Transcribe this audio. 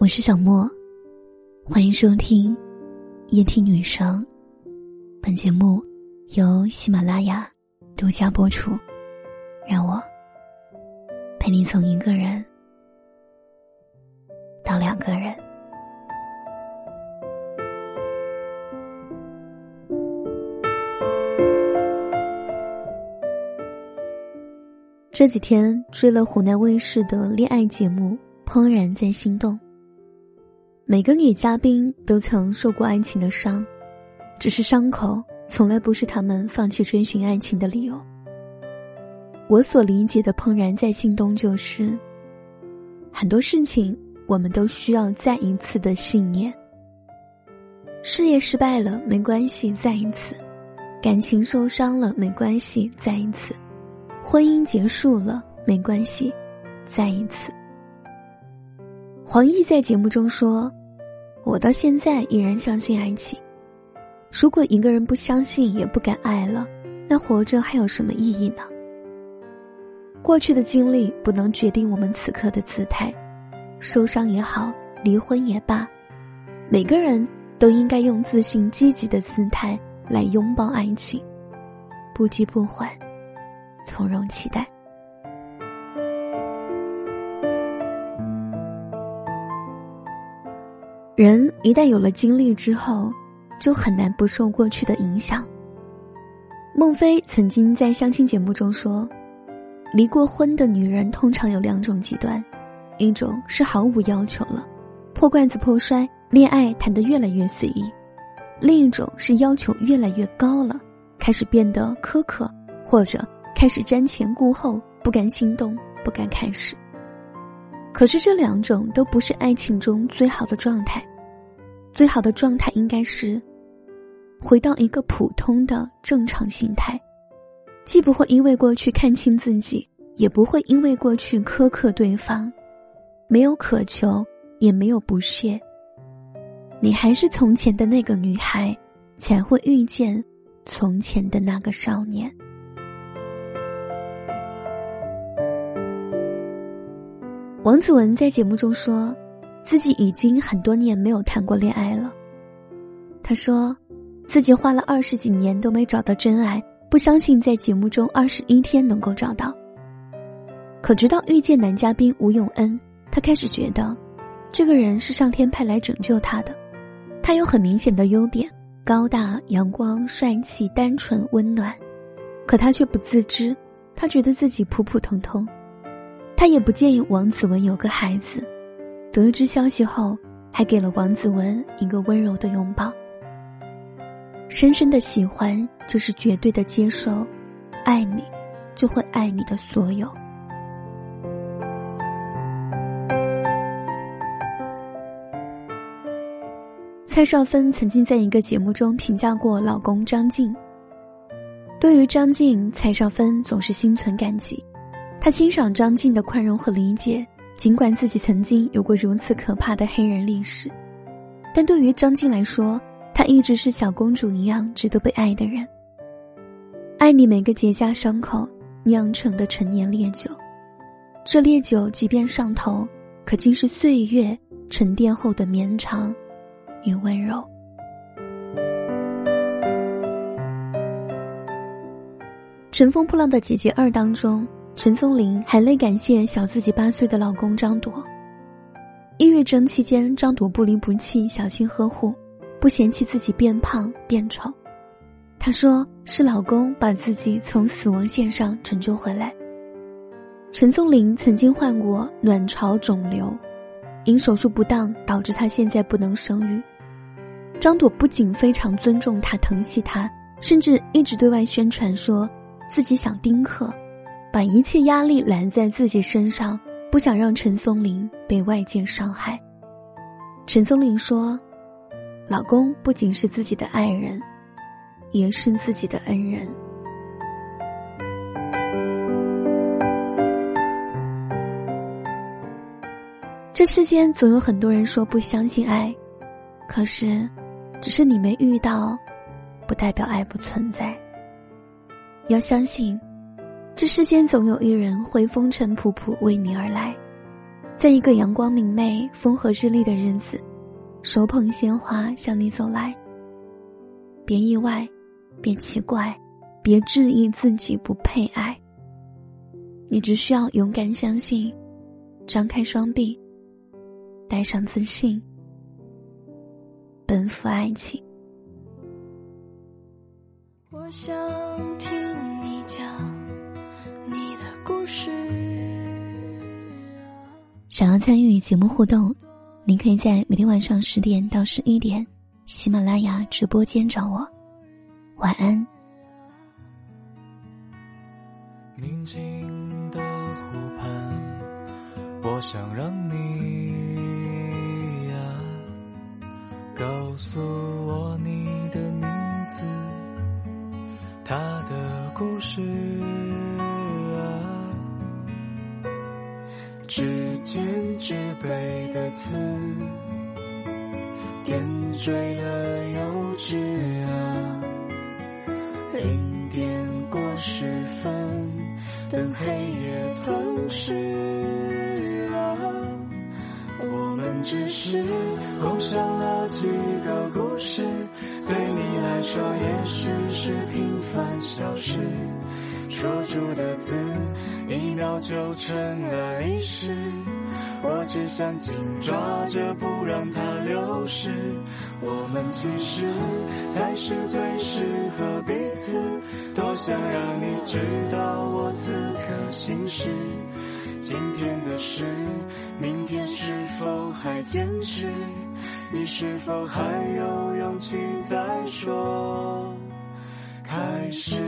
我是小莫，欢迎收听夜听女生。本节目由喜马拉雅独家播出。让我陪你从一个人到两个人。这几天追了湖南卫视的恋爱节目《怦然在心动》。每个女嘉宾都曾受过爱情的伤，只是伤口从来不是他们放弃追寻爱情的理由。我所理解的怦然在心动，就是很多事情我们都需要再一次的信念。事业失败了没关系，再一次；感情受伤了没关系，再一次；婚姻结束了没关系，再一次。黄奕在节目中说。我到现在依然相信爱情。如果一个人不相信也不敢爱了，那活着还有什么意义呢？过去的经历不能决定我们此刻的姿态，受伤也好，离婚也罢，每个人都应该用自信、积极的姿态来拥抱爱情，不急不缓，从容期待。人一旦有了经历之后，就很难不受过去的影响。孟非曾经在相亲节目中说：“离过婚的女人通常有两种极端，一种是毫无要求了，破罐子破摔，恋爱谈得越来越随意；另一种是要求越来越高了，开始变得苛刻，或者开始瞻前顾后，不敢心动，不敢开始。可是这两种都不是爱情中最好的状态。”最好的状态应该是，回到一个普通的正常心态，既不会因为过去看清自己，也不会因为过去苛刻对方，没有渴求，也没有不屑。你还是从前的那个女孩，才会遇见从前的那个少年。王子文在节目中说。自己已经很多年没有谈过恋爱了。他说，自己花了二十几年都没找到真爱，不相信在节目中二十一天能够找到。可直到遇见男嘉宾吴永恩，他开始觉得，这个人是上天派来拯救他的。他有很明显的优点：高大、阳光、帅气、单纯、温暖。可他却不自知，他觉得自己普普通通。他也不介意王子文有个孩子。得知消息后，还给了王子文一个温柔的拥抱。深深的喜欢就是绝对的接受，爱你，就会爱你的所有。蔡少芬曾经在一个节目中评价过老公张晋。对于张晋，蔡少芬总是心存感激，他欣赏张晋的宽容和理解。尽管自己曾经有过如此可怕的黑人历史，但对于张晋来说，她一直是小公主一样值得被爱的人。爱你每个结痂伤口酿成的陈年烈酒，这烈酒即便上头，可竟是岁月沉淀后的绵长与温柔。《乘风破浪的姐姐二》当中。陈松伶含泪感谢小自己八岁的老公张铎。抑郁症期间，张铎不离不弃，小心呵护，不嫌弃自己变胖变丑。他说：“是老公把自己从死亡线上拯救回来。”陈松伶曾经患过卵巢肿瘤，因手术不当导致她现在不能生育。张朵不仅非常尊重她、疼惜她，甚至一直对外宣传说自己想丁克。把一切压力揽在自己身上，不想让陈松伶被外界伤害。陈松伶说：“老公不仅是自己的爱人，也是自己的恩人。”这世间总有很多人说不相信爱，可是，只是你没遇到，不代表爱不存在。要相信。这世间总有一人会风尘仆仆为你而来，在一个阳光明媚、风和日丽的日子，手捧鲜花向你走来。别意外，别奇怪，别质疑自己不配爱。你只需要勇敢相信，张开双臂，带上自信，奔赴爱情。我想听想要参与节目互动，您可以在每天晚上十点到十一点，喜马拉雅直播间找我。晚安。宁静的湖畔，我想让你呀，告诉我你的名字，他的故事指尖纸背的刺，点缀了幼稚啊。零点过十分，等黑夜吞噬啊！我们只是共享了几个故事，对你来说也许是平凡小事。说出的字，一秒就成了历史。我只想紧抓着，不让它流失。我们其实才是最适合彼此。多想让你知道我此刻心事。今天的事，明天是否还坚持？你是否还有勇气再说开始？